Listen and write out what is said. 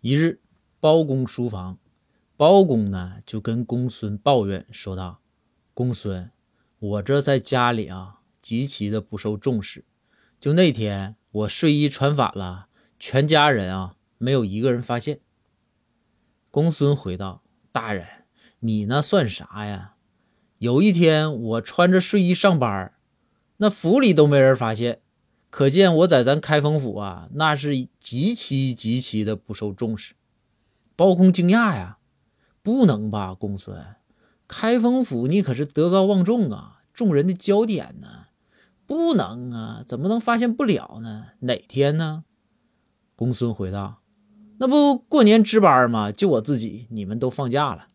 一日，包公书房，包公呢就跟公孙抱怨说道：“公孙，我这在家里啊，极其的不受重视。就那天我睡衣穿反了，全家人啊没有一个人发现。”公孙回道：“大人，你那算啥呀？有一天我穿着睡衣上班，那府里都没人发现。”可见我在咱开封府啊，那是极其极其的不受重视。包公惊讶呀，不能吧，公孙，开封府你可是德高望重啊，众人的焦点呢，不能啊，怎么能发现不了呢？哪天呢？公孙回道：“那不过年值班吗？就我自己，你们都放假了。”